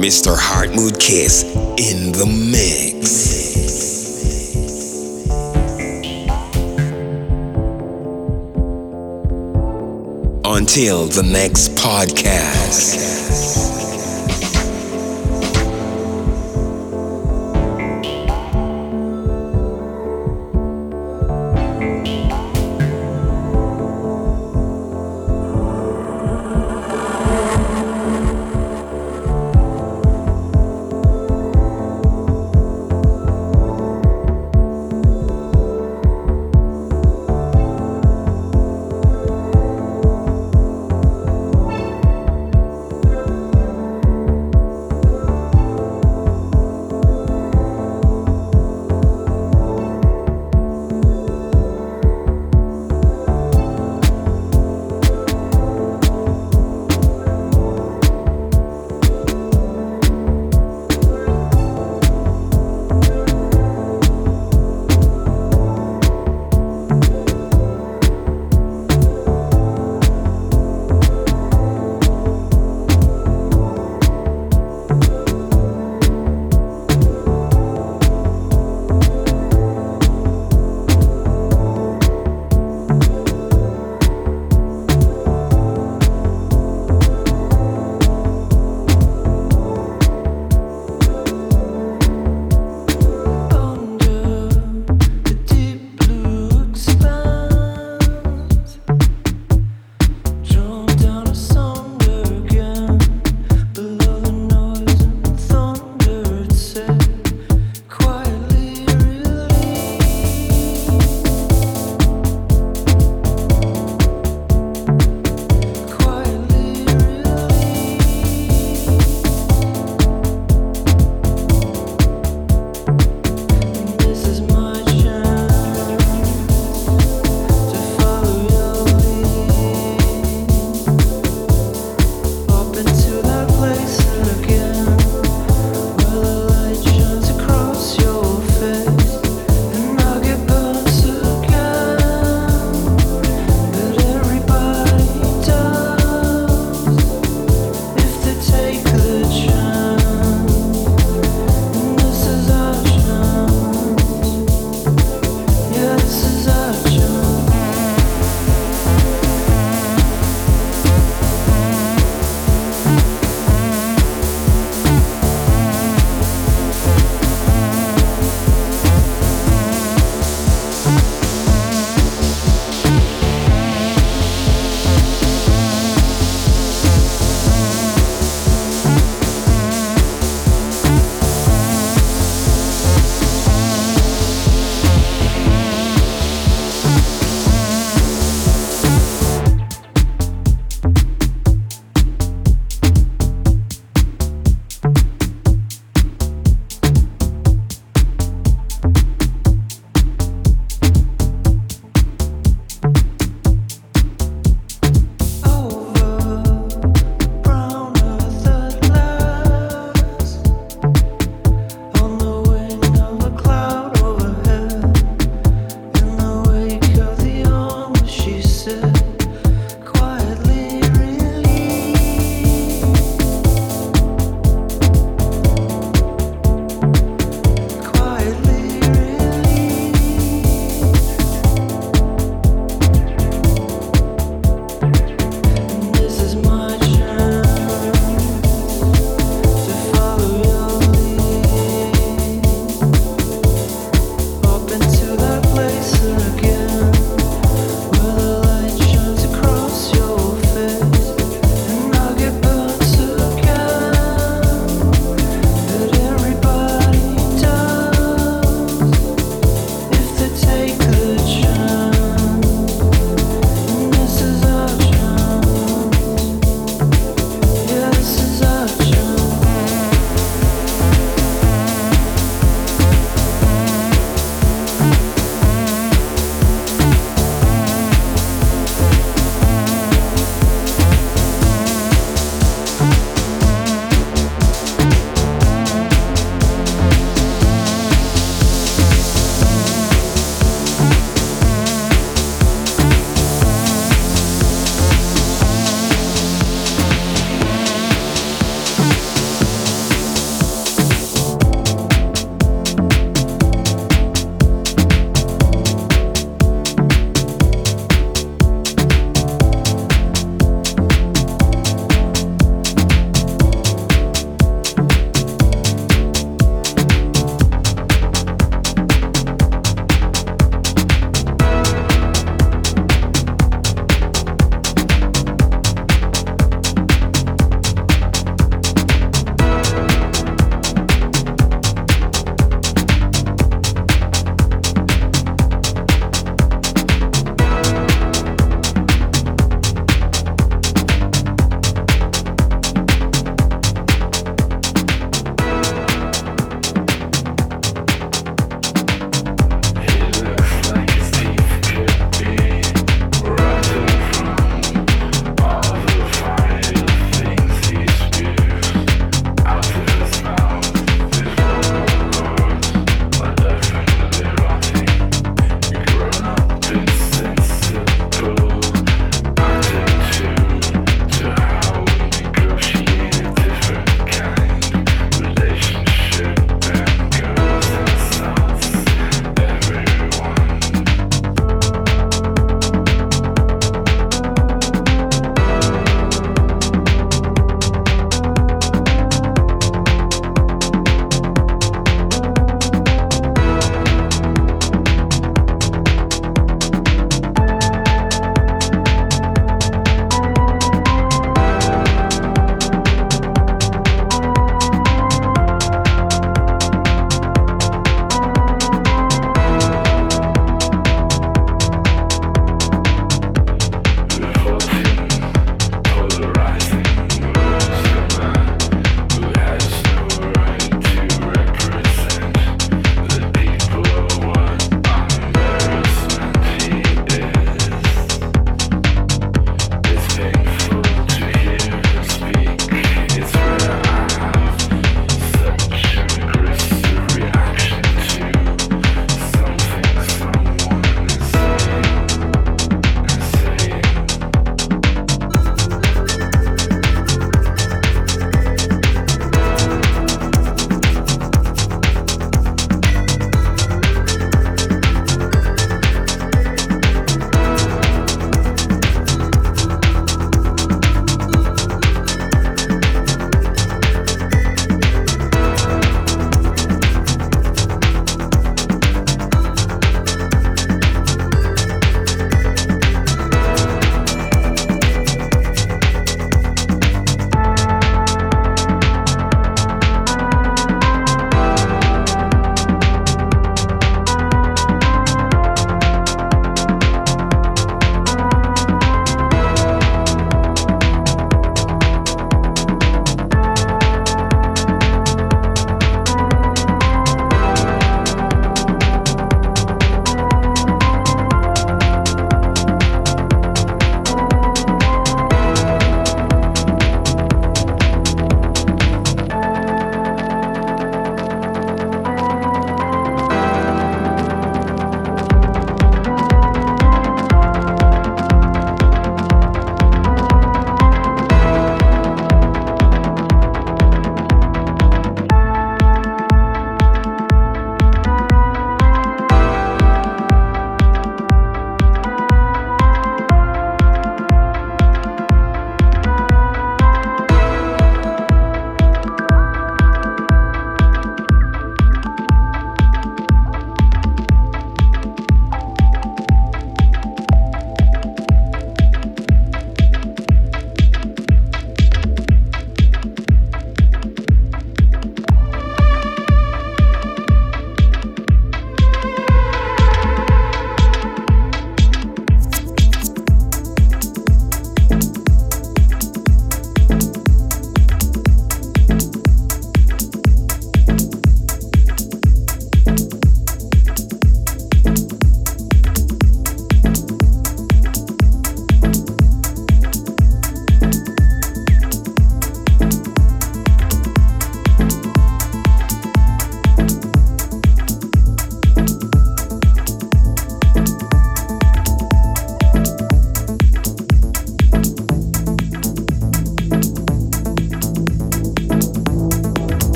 Mr. Heartmood Kiss in the mix. Until the next podcast.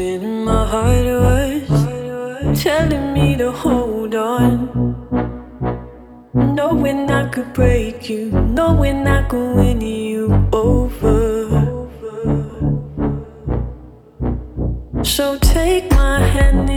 Something in my heart was telling me to hold on, knowing I could break you, knowing I could win you over. So take my hand